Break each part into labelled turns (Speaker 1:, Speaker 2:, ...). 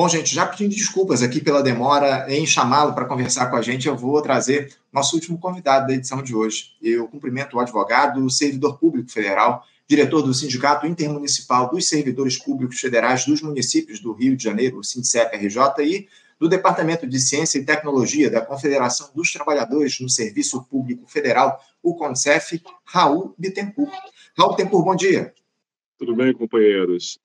Speaker 1: Bom, gente, já pedindo desculpas aqui pela demora em chamá-lo para conversar com a gente, eu vou trazer nosso último convidado da edição de hoje. Eu cumprimento o advogado, servidor público federal, diretor do Sindicato Intermunicipal dos Servidores Públicos Federais dos Municípios do Rio de Janeiro, o SINDCEP-RJ, e do Departamento de Ciência e Tecnologia da Confederação dos Trabalhadores no Serviço Público Federal, o CONCEF, Raul Bittencourt. Raul Bittencourt, bom dia.
Speaker 2: Tudo bem, companheiros?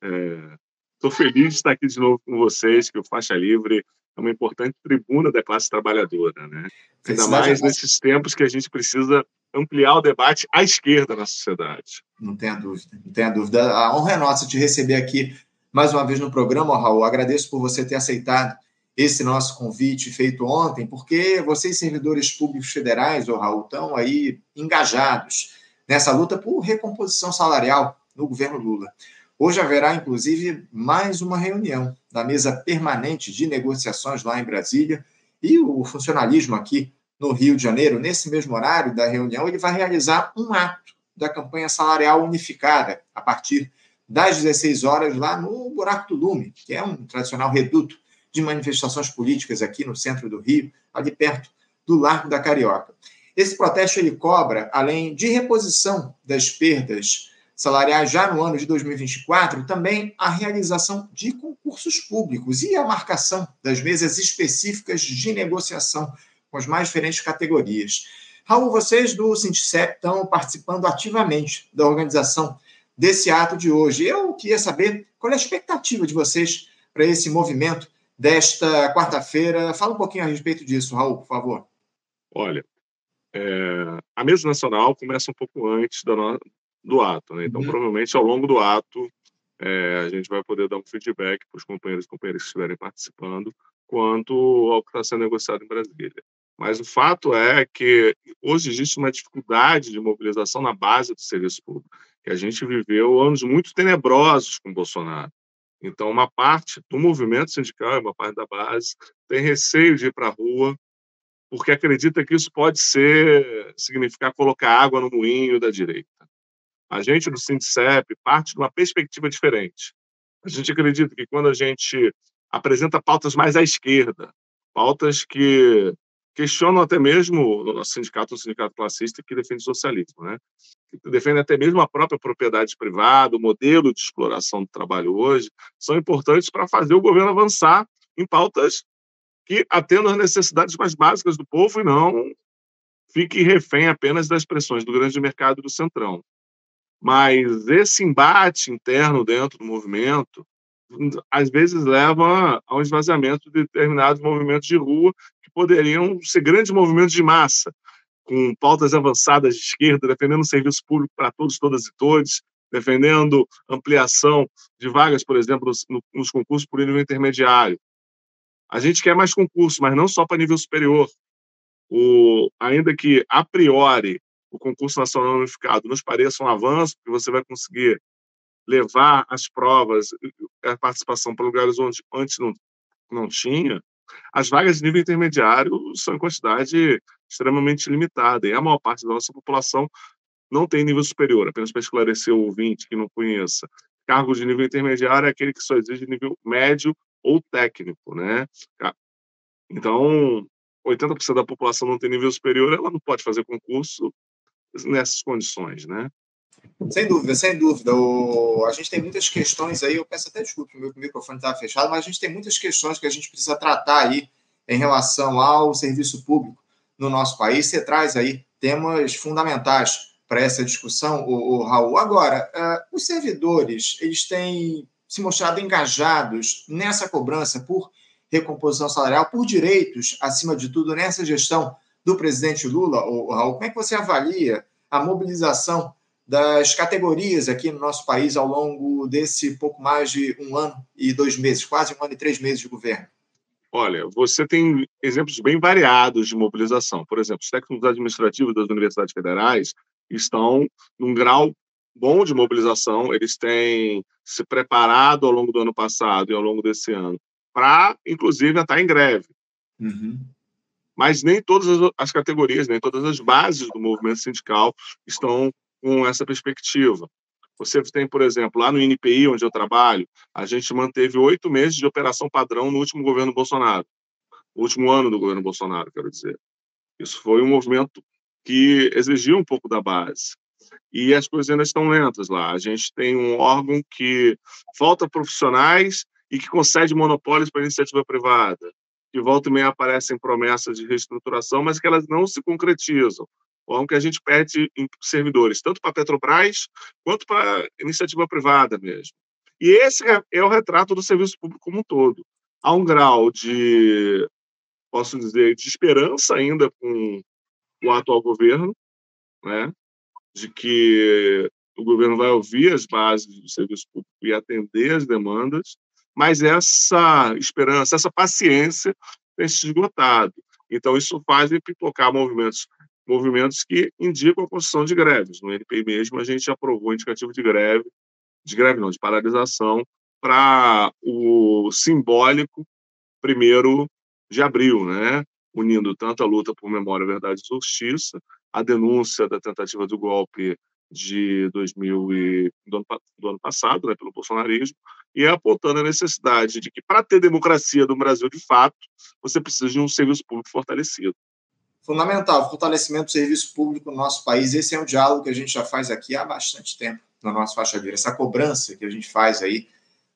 Speaker 2: Estou feliz de estar aqui de novo com vocês, que o Faixa Livre é uma importante tribuna da classe trabalhadora, né? Ainda mais nesses tempos que a gente precisa ampliar o debate à esquerda na sociedade.
Speaker 1: Não tenha dúvida, não tenha dúvida. A honra é nossa te receber aqui mais uma vez no programa, Raul. Agradeço por você ter aceitado esse nosso convite feito ontem, porque vocês, servidores públicos federais, oh, Raul, estão aí engajados nessa luta por recomposição salarial no governo Lula. Hoje haverá, inclusive, mais uma reunião da mesa permanente de negociações lá em Brasília e o funcionalismo aqui no Rio de Janeiro, nesse mesmo horário da reunião, ele vai realizar um ato da campanha salarial unificada a partir das 16 horas lá no Buraco do Lume, que é um tradicional reduto de manifestações políticas aqui no centro do Rio, ali perto do Largo da Carioca. Esse protesto ele cobra, além de reposição das perdas salariais já no ano de 2024, também a realização de concursos públicos e a marcação das mesas específicas de negociação com as mais diferentes categorias. Raul, vocês do Sindicep estão participando ativamente da organização desse ato de hoje. Eu queria saber qual é a expectativa de vocês para esse movimento desta quarta-feira. Fala um pouquinho a respeito disso, Raul, por favor.
Speaker 2: Olha, é, a mesa nacional começa um pouco antes do, do ato, né? então uhum. provavelmente ao longo do ato é, a gente vai poder dar um feedback para os companheiros e companheiras que estiverem participando quanto ao que está sendo negociado em Brasília. Mas o fato é que hoje existe uma dificuldade de mobilização na base do serviço público, que a gente viveu anos muito tenebrosos com Bolsonaro. Então, uma parte do movimento sindical, uma parte da base, tem receio de ir para a rua, porque acredita que isso pode ser significar colocar água no moinho da direita. A gente do Sindicep parte de uma perspectiva diferente. A gente acredita que quando a gente apresenta pautas mais à esquerda, pautas que questionam até mesmo o nosso sindicato, o sindicato classista, que defende o socialismo, né? que defende até mesmo a própria propriedade privada, o modelo de exploração do trabalho hoje, são importantes para fazer o governo avançar em pautas que atendam às necessidades mais básicas do povo e não fique refém apenas das pressões do grande mercado e do centrão. Mas esse embate interno dentro do movimento às vezes leva ao esvaziamento de determinados movimentos de rua que poderiam ser grandes movimentos de massa, com pautas avançadas de esquerda, defendendo o serviço público para todos, todas e todos, defendendo ampliação de vagas, por exemplo, nos, concursos por nível intermediário. A gente quer mais concursos, mas não só para nível superior. O, ainda que, a priori, o concurso nacional unificado nos pareça um avanço, porque você vai conseguir levar as provas, a participação para lugares onde antes não, não tinha, as vagas de nível intermediário são em quantidade extremamente limitada, e a maior parte da nossa população não tem nível superior. Apenas para esclarecer o ouvinte que não conheça, cargo de nível intermediário é aquele que só exige nível médio ou técnico, né? Então, 80% da população não tem nível superior, ela não pode fazer concurso nessas condições, né?
Speaker 1: Sem dúvida, sem dúvida. O... A gente tem muitas questões aí, eu peço até desculpa o meu microfone estava fechado, mas a gente tem muitas questões que a gente precisa tratar aí em relação ao serviço público no nosso país. Você traz aí temas fundamentais para essa discussão, o Raul. Agora, uh, os servidores, eles têm se mostrado engajados nessa cobrança por recomposição salarial, por direitos, acima de tudo, nessa gestão do presidente Lula, o, Raul. Como é que você avalia a mobilização das categorias aqui no nosso país ao longo desse pouco mais de um ano e dois meses, quase um ano e três meses de governo?
Speaker 2: Olha, você tem exemplos bem variados de mobilização. Por exemplo, os técnicos administrativos das universidades federais estão num grau bom de mobilização, eles têm se preparado ao longo do ano passado e ao longo desse ano para, inclusive, estar em greve. Uhum. Mas nem todas as categorias, nem todas as bases do movimento sindical estão com essa perspectiva. Você tem, por exemplo, lá no INPI, onde eu trabalho, a gente manteve oito meses de operação padrão no último governo Bolsonaro, no último ano do governo Bolsonaro, quero dizer. Isso foi um movimento que exigiu um pouco da base. E as coisas ainda estão lentas lá. A gente tem um órgão que falta profissionais e que concede monopólios para iniciativa privada, que volta e meia aparecem promessas de reestruturação, mas que elas não se concretizam ou que a gente perde em servidores, tanto para a Petrobras quanto para iniciativa privada mesmo. E esse é, é o retrato do serviço público como um todo. Há um grau de, posso dizer, de esperança ainda com o atual governo, né? de que o governo vai ouvir as bases do serviço público e atender as demandas, mas essa esperança, essa paciência tem se esgotado. Então, isso faz pipocar movimentos movimentos que indicam a construção de greves. No NPI mesmo, a gente aprovou o indicativo de greve, de greve não, de paralisação, para o simbólico primeiro de abril, né? unindo tanto a luta por memória, verdade e justiça, a denúncia da tentativa do golpe de 2000 e, do, ano, do ano passado, né, pelo bolsonarismo, e apontando a necessidade de que, para ter democracia no Brasil de fato, você precisa de um serviço público fortalecido
Speaker 1: fundamental, fortalecimento do serviço público no nosso país. Esse é um diálogo que a gente já faz aqui há bastante tempo na nossa faixa livre. Essa cobrança que a gente faz aí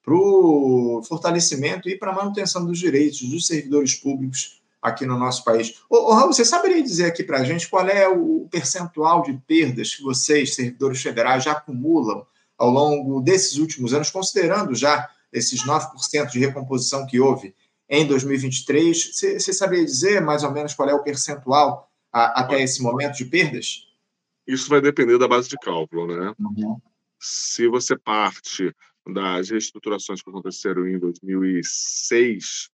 Speaker 1: para o fortalecimento e para a manutenção dos direitos dos servidores públicos aqui no nosso país. Ô, ô Raul, você saberia dizer aqui para a gente qual é o percentual de perdas que vocês, servidores federais, já acumulam ao longo desses últimos anos, considerando já esses 9% de recomposição que houve em 2023. Você, você saberia dizer mais ou menos qual é o percentual a, até esse momento de perdas?
Speaker 2: Isso vai depender da base de cálculo, né? Uhum. Se você parte das reestruturações que aconteceram em 2006,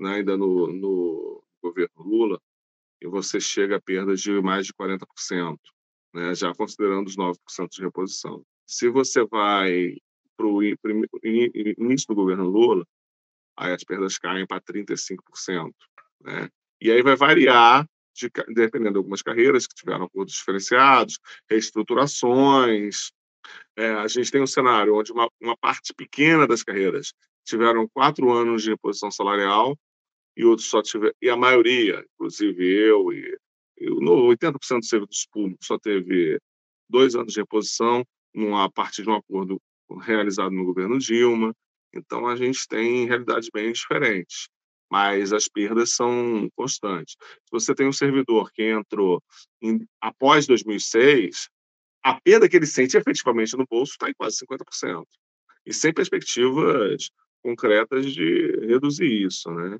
Speaker 2: né, ainda no, no governo Lula, e você chega a perdas de mais de 40%, né, já considerando os 9% de reposição. Se você vai para o início do governo Lula, aí as perdas caem para 35%. Né? E aí vai variar, de, dependendo de algumas carreiras que tiveram acordos diferenciados, reestruturações. É, a gente tem um cenário onde uma, uma parte pequena das carreiras tiveram quatro anos de reposição salarial e outros só tiveram, e a maioria, inclusive eu e, e 80% dos serviços públicos só teve dois anos de reposição a partir de um acordo realizado no governo Dilma. Então, a gente tem realidades bem diferentes, mas as perdas são constantes. Se você tem um servidor que entrou em, após 2006, a perda que ele sente efetivamente no bolso está em quase 50%, e sem perspectivas concretas de reduzir isso. Né?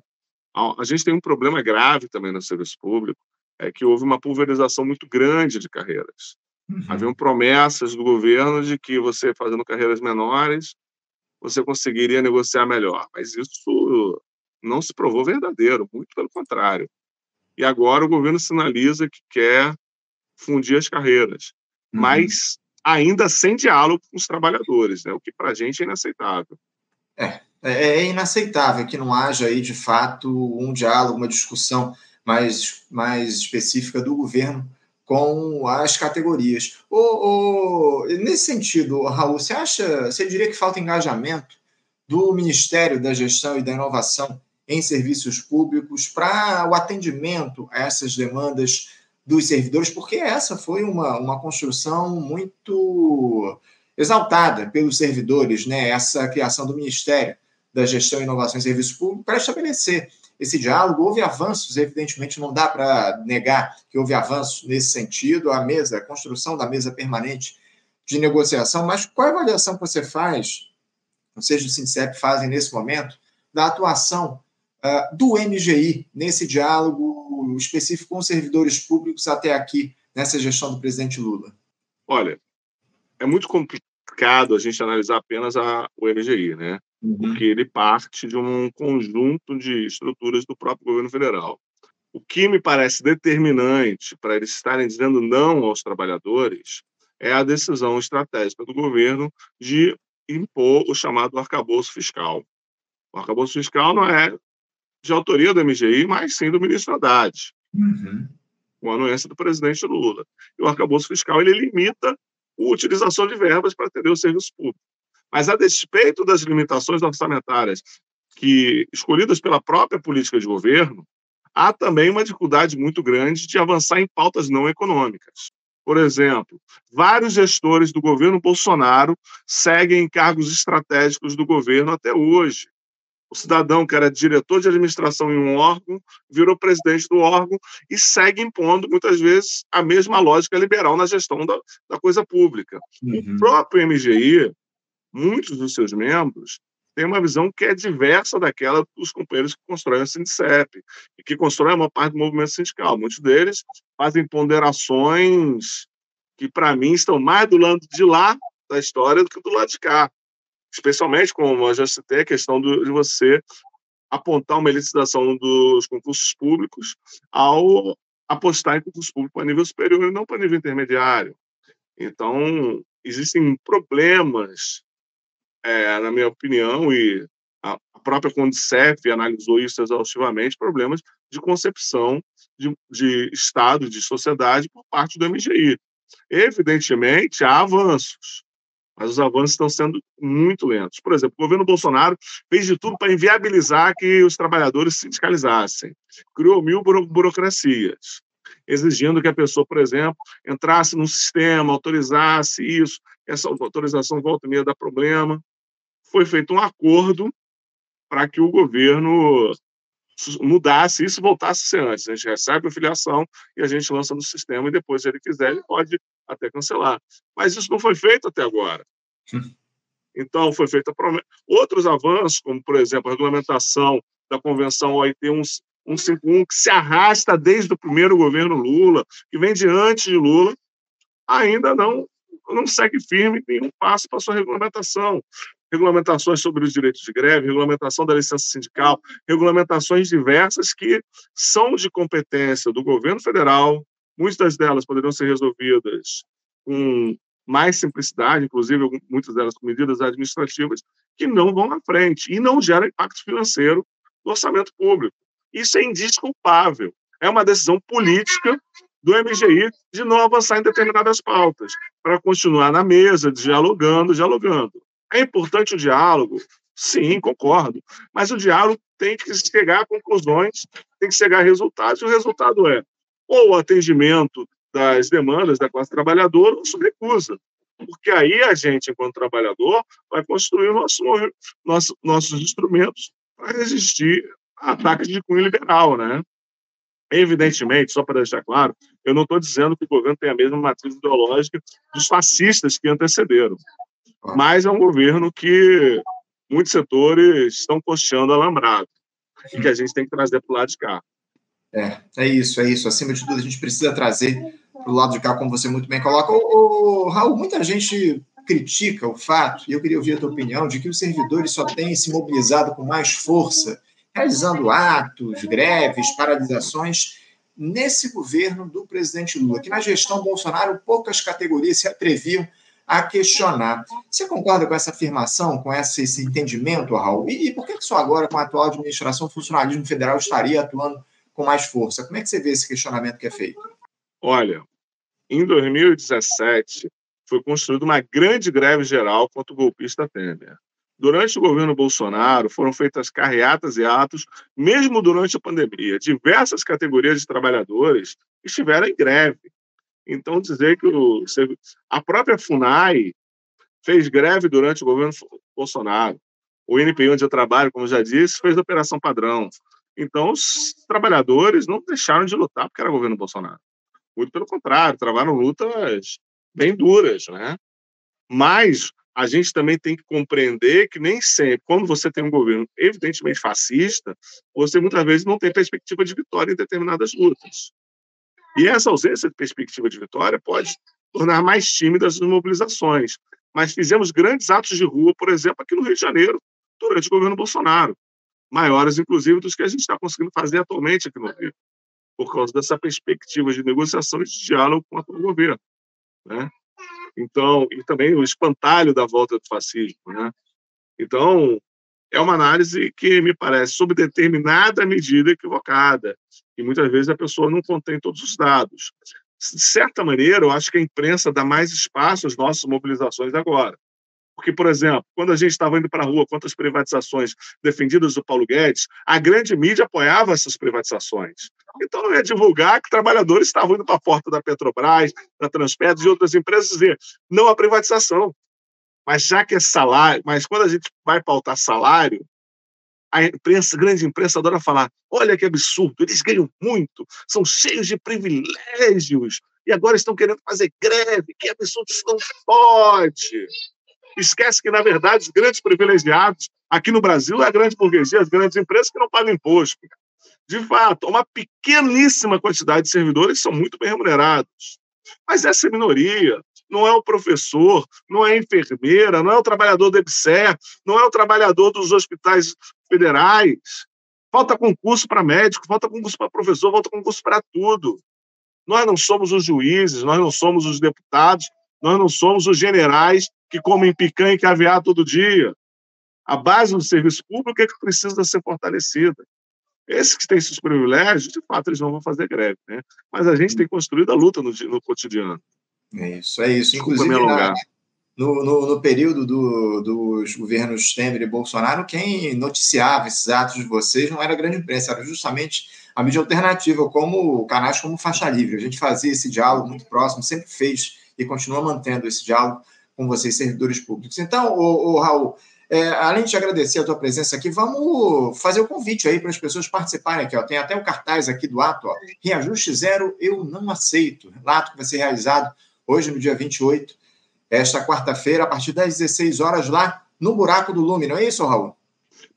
Speaker 2: A, gente tem um problema grave também no serviço público, é que houve uma pulverização muito grande de carreiras. Uhum. Haviam promessas do governo de que você fazendo carreiras menores você conseguiria negociar melhor. Mas isso não se provou verdadeiro, muito pelo contrário. E agora o governo sinaliza que quer fundir as carreiras, uhum. mas ainda sem diálogo com os trabalhadores, né? o que para a gente é inaceitável.
Speaker 1: É, é, é inaceitável que não haja aí, de fato, um diálogo, uma discussão mais, mais específica do governo com as categorias. O, o, nesse sentido, Raul, você acha, você diria que falta engajamento do Ministério da Gestão e da Inovação em serviços públicos para o atendimento a essas demandas dos servidores, porque essa foi uma, uma construção muito exaltada pelos servidores, né? essa criação do Ministério da Gestão, e Inovação em Serviços Públicos para estabelecer esse diálogo. Houve avanços, evidentemente, não dá para negar que houve avanços nesse sentido, a mesa, a construção da mesa permanente de negociação, mas qual a avaliação que você faz, ou seja, o SINCEP fazem nesse momento, da atuação uh, do MGI nesse diálogo específico com servidores públicos até aqui, nessa gestão do presidente Lula?
Speaker 2: Olha, é muito complicado a gente analisar apenas a, o MGI, né? uhum. porque ele parte de um conjunto de estruturas do próprio governo federal. O que me parece determinante para eles estarem dizendo não aos trabalhadores é a decisão estratégica do governo de impor o chamado arcabouço fiscal. O arcabouço fiscal não é de autoria do MGI, mas sim do ministro Haddad, uhum. com a anuência do presidente Lula. E o arcabouço fiscal ele limita utilização de verbas para atender o serviço público. Mas, a despeito das limitações orçamentárias que escolhidas pela própria política de governo, há também uma dificuldade muito grande de avançar em pautas não econômicas. Por exemplo, vários gestores do governo Bolsonaro seguem cargos estratégicos do governo até hoje. O cidadão que era diretor de administração em um órgão virou presidente do órgão e segue impondo, muitas vezes, a mesma lógica liberal na gestão da, da coisa pública. Uhum. O próprio MGI, muitos dos seus membros, tem uma visão que é diversa daquela dos companheiros que constroem o Sindicep e que constroem uma parte do movimento sindical. Muitos deles fazem ponderações que, para mim, estão mais do lado de lá da história do que do lado de cá. Especialmente, como eu já citei, a questão do, de você apontar uma elitização dos concursos públicos ao apostar em concurso público a nível superior e não para nível intermediário. Então, existem problemas é, na minha opinião, e a própria Condicef analisou isso exaustivamente, problemas de concepção de, de Estado, de sociedade por parte do MGI. Evidentemente, há avanços, mas os avanços estão sendo muito lentos. Por exemplo, o governo Bolsonaro fez de tudo para inviabilizar que os trabalhadores se sindicalizassem. Criou mil burocracias, exigindo que a pessoa, por exemplo, entrasse no sistema, autorizasse isso. Essa autorização volta e meia dá problema foi feito um acordo para que o governo mudasse isso voltasse a ser antes. A gente recebe a filiação e a gente lança no sistema e depois, se ele quiser, ele pode até cancelar. Mas isso não foi feito até agora. Então, foi feita promessa. Outros avanços, como, por exemplo, a regulamentação da Convenção OIT 151, que se arrasta desde o primeiro governo Lula, que vem de antes de Lula, ainda não, não segue firme nenhum passo para sua regulamentação regulamentações sobre os direitos de greve, regulamentação da licença sindical, regulamentações diversas que são de competência do governo federal. Muitas delas poderiam ser resolvidas com mais simplicidade, inclusive muitas delas com medidas administrativas, que não vão à frente e não geram impacto financeiro no orçamento público. Isso é indisculpável. É uma decisão política do MGI de não avançar em determinadas pautas, para continuar na mesa, dialogando, dialogando. É importante o diálogo? Sim, concordo. Mas o diálogo tem que chegar a conclusões, tem que chegar a resultados, e o resultado é ou o atendimento das demandas da classe trabalhadora ou sua recusa. Porque aí a gente, enquanto trabalhador, vai construir nosso, nosso, nossos instrumentos para resistir a ataques de cunho liberal, né? Evidentemente, só para deixar claro, eu não estou dizendo que o governo tem a mesma matriz ideológica dos fascistas que antecederam. Mas é um governo que muitos setores estão costeando alambrado e que a gente tem que trazer para o lado de cá.
Speaker 1: É, é isso, é isso. Acima de tudo, a gente precisa trazer para o lado de cá, como você muito bem coloca. Ô, ô, Raul, muita gente critica o fato, e eu queria ouvir a tua opinião, de que os servidores só têm se mobilizado com mais força, realizando atos, greves, paralisações, nesse governo do presidente Lula, que na gestão Bolsonaro poucas categorias se atreviam a questionar. Você concorda com essa afirmação, com esse, esse entendimento, Raul? E, e, por que só agora, com a atual administração, o funcionalismo federal estaria atuando com mais força? Como é que você vê esse questionamento que é feito?
Speaker 2: Olha, em 2017 foi construída uma grande greve geral contra o golpista Temer. Durante o governo Bolsonaro, foram feitas carreatas e atos, mesmo durante a pandemia. Diversas categorias de trabalhadores estiveram em greve. Então, dizer que o, a própria FUNAI fez greve durante o governo Bolsonaro. O INPI, onde eu trabalho, como já disse, fez operação padrão. Então, os trabalhadores não deixaram de lutar porque era governo Bolsonaro. Muito pelo contrário, travaram lutas bem duras, né? Mas a gente também tem que compreender que nem sempre, quando você tem um governo evidentemente fascista, você muitas vezes não tem perspectiva de vitória em determinadas lutas. E essa ausência de perspectiva de vitória pode tornar mais tímidas as mobilizações. Mas fizemos grandes atos de rua, por exemplo, aqui no Rio de Janeiro, durante o governo Bolsonaro, maiores, inclusive, dos que a gente está conseguindo fazer atualmente aqui no Rio, por causa dessa perspectiva de negociação e de diálogo com o atual governo. Né? Então, e também o espantalho da volta do fascismo. Né? Então, é uma análise que me parece, sob determinada medida, equivocada. E muitas vezes a pessoa não contém todos os dados. de certa maneira, eu acho que a imprensa dá mais espaço às nossas mobilizações agora. Porque, por exemplo, quando a gente estava indo para a rua contra as privatizações defendidas do Paulo Guedes, a grande mídia apoiava essas privatizações. Então, não ia divulgar que trabalhadores estavam indo para a porta da Petrobras, da Transpetro e outras empresas dizer não à privatização. Mas já que é salário, mas quando a gente vai pautar salário, a imprensa, a grande imprensa adora falar: olha que absurdo, eles ganham muito, são cheios de privilégios, e agora estão querendo fazer greve, que absurdo, isso não pode. Esquece que, na verdade, os grandes privilegiados aqui no Brasil é a grande burguesia, as grandes empresas que não pagam imposto. De fato, uma pequeníssima quantidade de servidores são muito bem remunerados. Mas essa minoria. Não é o professor, não é a enfermeira, não é o trabalhador do EBSER, não é o trabalhador dos hospitais federais. Falta concurso para médico, falta concurso para professor, falta concurso para tudo. Nós não somos os juízes, nós não somos os deputados, nós não somos os generais que comem picanha e caviar todo dia. A base do serviço público é que precisa ser fortalecida. Esses que têm esses privilégios, de fato, eles não vão fazer greve, né? Mas a gente tem construído a luta no, no cotidiano.
Speaker 1: É isso, é isso. Inclusive, na, no, no, no, período do, dos governos Temer e Bolsonaro, quem noticiava esses atos de vocês não era a grande imprensa, era justamente a mídia alternativa, como canais como Faixa Livre. A gente fazia esse diálogo muito próximo, sempre fez e continua mantendo esse diálogo com vocês, servidores públicos. Então, o, Raul, é, além de agradecer a tua presença aqui, vamos fazer o convite aí para as pessoas participarem aqui. Ó. Tem até o cartaz aqui do ato, ó. Reajuste zero, eu não aceito. Ato que vai ser realizado hoje, no dia 28, esta quarta-feira, a partir das 16 horas, lá no Buraco do Lume, não é isso, Raul?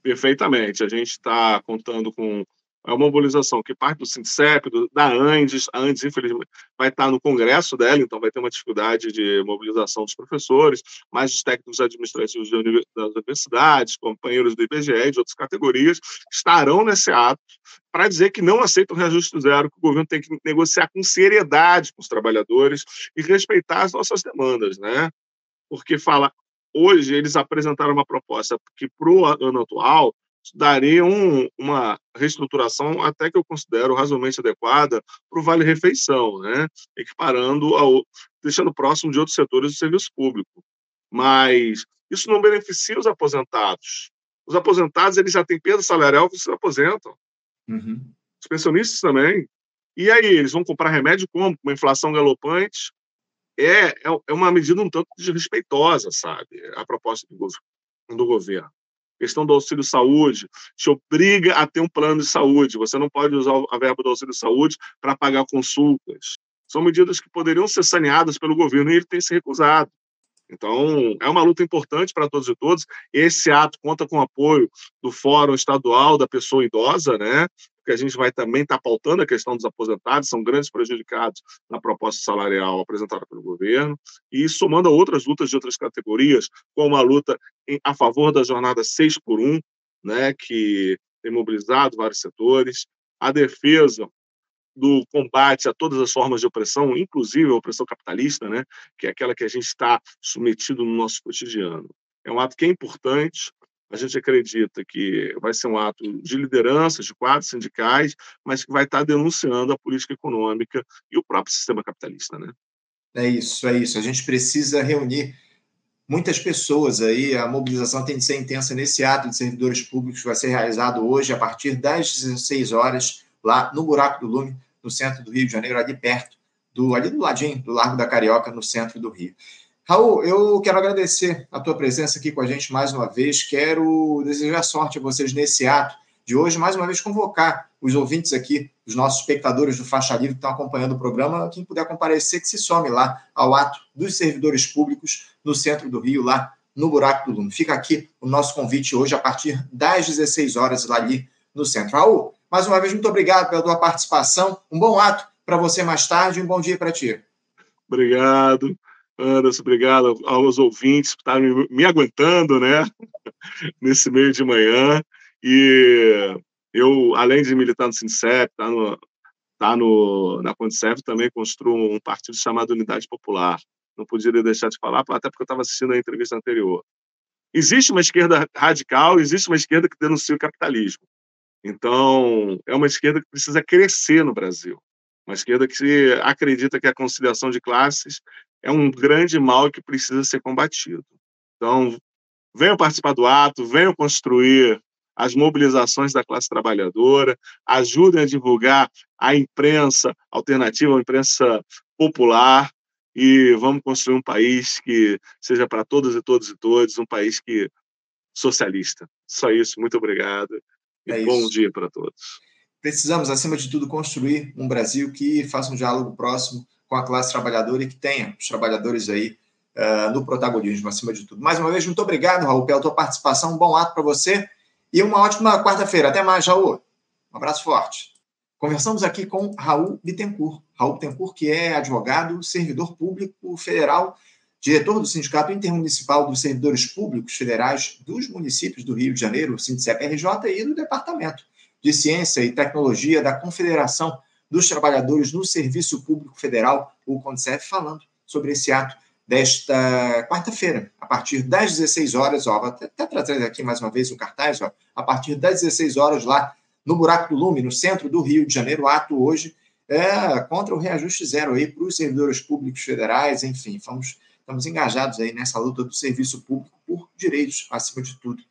Speaker 2: Perfeitamente. A gente está contando com é uma mobilização que parte do SINCEP, do, da ANDES, a ANDES, infelizmente, vai estar no congresso dela, então vai ter uma dificuldade de mobilização dos professores, mas os técnicos administrativos das universidades, companheiros do IBGE e de outras categorias, estarão nesse ato para dizer que não aceitam o reajuste zero, que o governo tem que negociar com seriedade com os trabalhadores e respeitar as nossas demandas, né? Porque fala, hoje eles apresentaram uma proposta que para o ano atual daria um, uma reestruturação até que eu considero razoavelmente adequada para o Vale Refeição, né? equiparando, ao, deixando próximo de outros setores do serviço público. Mas isso não beneficia os aposentados. Os aposentados eles já têm perda salarial que se aposentam. Uhum. Os pensionistas também. E aí, eles vão comprar remédio como? Com uma inflação galopante? É, é, é uma medida um tanto desrespeitosa, sabe? A proposta do, do governo questão do auxílio saúde, te obriga a ter um plano de saúde. Você não pode usar a verba do auxílio saúde para pagar consultas. São medidas que poderiam ser saneadas pelo governo e ele tem se recusado. Então, é uma luta importante para todos e todas. Esse ato conta com o apoio do Fórum Estadual da Pessoa Idosa, né? que a gente vai também estar tá pautando a questão dos aposentados, são grandes prejudicados na proposta salarial apresentada pelo governo, e somando a outras lutas de outras categorias, como a luta em, a favor da jornada 6 por 1, né, que tem mobilizado vários setores, a defesa do combate a todas as formas de opressão, inclusive a opressão capitalista, né, que é aquela que a gente está submetido no nosso cotidiano. É um ato que é importante, a gente acredita que vai ser um ato de liderança de quadros sindicais, mas que vai estar denunciando a política econômica e o próprio sistema capitalista, né?
Speaker 1: É isso, é isso. A gente precisa reunir muitas pessoas aí. A mobilização tem de ser intensa nesse ato de servidores públicos que vai ser realizado hoje a partir das 16 horas lá no Buraco do Lume, no centro do Rio de Janeiro, ali perto do ali do ladinho do Largo da Carioca, no centro do Rio. Raul, eu quero agradecer a tua presença aqui com a gente mais uma vez. Quero desejar sorte a vocês nesse ato de hoje, mais uma vez convocar os ouvintes aqui, os nossos espectadores do Faixa Livre que estão acompanhando o programa, quem puder comparecer, que se some lá ao ato dos servidores públicos no centro do Rio, lá no Buraco do Lume. Fica aqui o nosso convite hoje a partir das 16 horas lá ali no centro. Raul, mais uma vez, muito obrigado pela tua participação. Um bom ato para você mais tarde e um bom dia para ti.
Speaker 2: Obrigado. Anderson, obrigado aos ouvintes por estarem me aguentando, né, nesse meio de manhã. E eu, além de militar no SINCEP, tá no, tá no, na Condicef, também construo um partido chamado Unidade Popular. Não poderia deixar de falar, até porque eu estava assistindo a entrevista anterior. Existe uma esquerda radical, existe uma esquerda que denuncia o capitalismo. Então, é uma esquerda que precisa crescer no Brasil. Uma esquerda que acredita que a conciliação de classes é um grande mal que precisa ser combatido. Então, venham participar do ato, venham construir as mobilizações da classe trabalhadora, ajudem a divulgar a imprensa alternativa, a imprensa popular, e vamos construir um país que seja para todas e todos e todos, um país que socialista. Só isso, muito obrigado é bom dia para todos.
Speaker 1: Precisamos, acima de tudo, construir um Brasil que faça um diálogo próximo com a classe trabalhadora e que tenha os trabalhadores aí uh, no protagonismo, acima de tudo. Mais uma vez, muito obrigado, Raul, pela tua participação. Um bom ato para você e uma ótima quarta-feira. Até mais, Raul. Um abraço forte. Conversamos aqui com Raul Bittencourt. Raul Bittencourt, que é advogado, servidor público federal, diretor do Sindicato Intermunicipal dos Servidores Públicos Federais dos municípios do Rio de Janeiro, SINDSEP-RJ, e do Departamento de Ciência e Tecnologia da Confederação dos Trabalhadores no Serviço Público Federal, o CONCEF, falando sobre esse ato desta quarta-feira, a partir das 16 horas, ó, vou até trazer aqui mais uma vez o cartaz, ó, a partir das 16 horas lá no Buraco do Lume, no centro do Rio de Janeiro, ato hoje é contra o reajuste zero aí para os servidores públicos federais, enfim, vamos, estamos engajados aí nessa luta do serviço público por direitos, acima de tudo.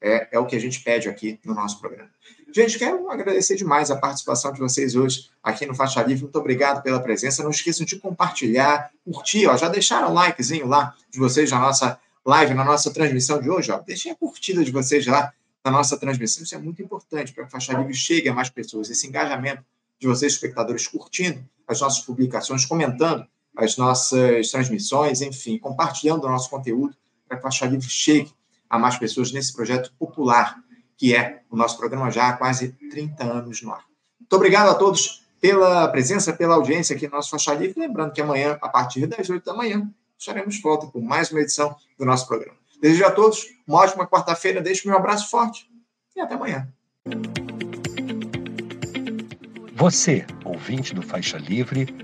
Speaker 1: É, é o que a gente pede aqui no nosso programa. Gente, quero agradecer demais a participação de vocês hoje aqui no Faixa Livre. Muito obrigado pela presença. Não esqueçam de compartilhar, curtir, ó, já deixaram o likezinho lá de vocês na nossa live, na nossa transmissão de hoje. Ó. Deixem a curtida de vocês lá na nossa transmissão. Isso é muito importante para que o Faixa Livre chegue a mais pessoas. Esse engajamento de vocês, espectadores, curtindo as nossas publicações, comentando as nossas transmissões, enfim, compartilhando o nosso conteúdo para que o Faixa Livre chegue a mais pessoas nesse projeto popular que é o nosso programa já há quase 30 anos no ar. Muito obrigado a todos pela presença, pela audiência aqui no nosso Faixa Livre. Lembrando que amanhã, a partir das 8 da manhã, estaremos de volta com mais uma edição do nosso programa. Desejo a todos uma ótima quarta-feira, deixo meu abraço forte e até amanhã.
Speaker 3: Você, ouvinte do Faixa Livre,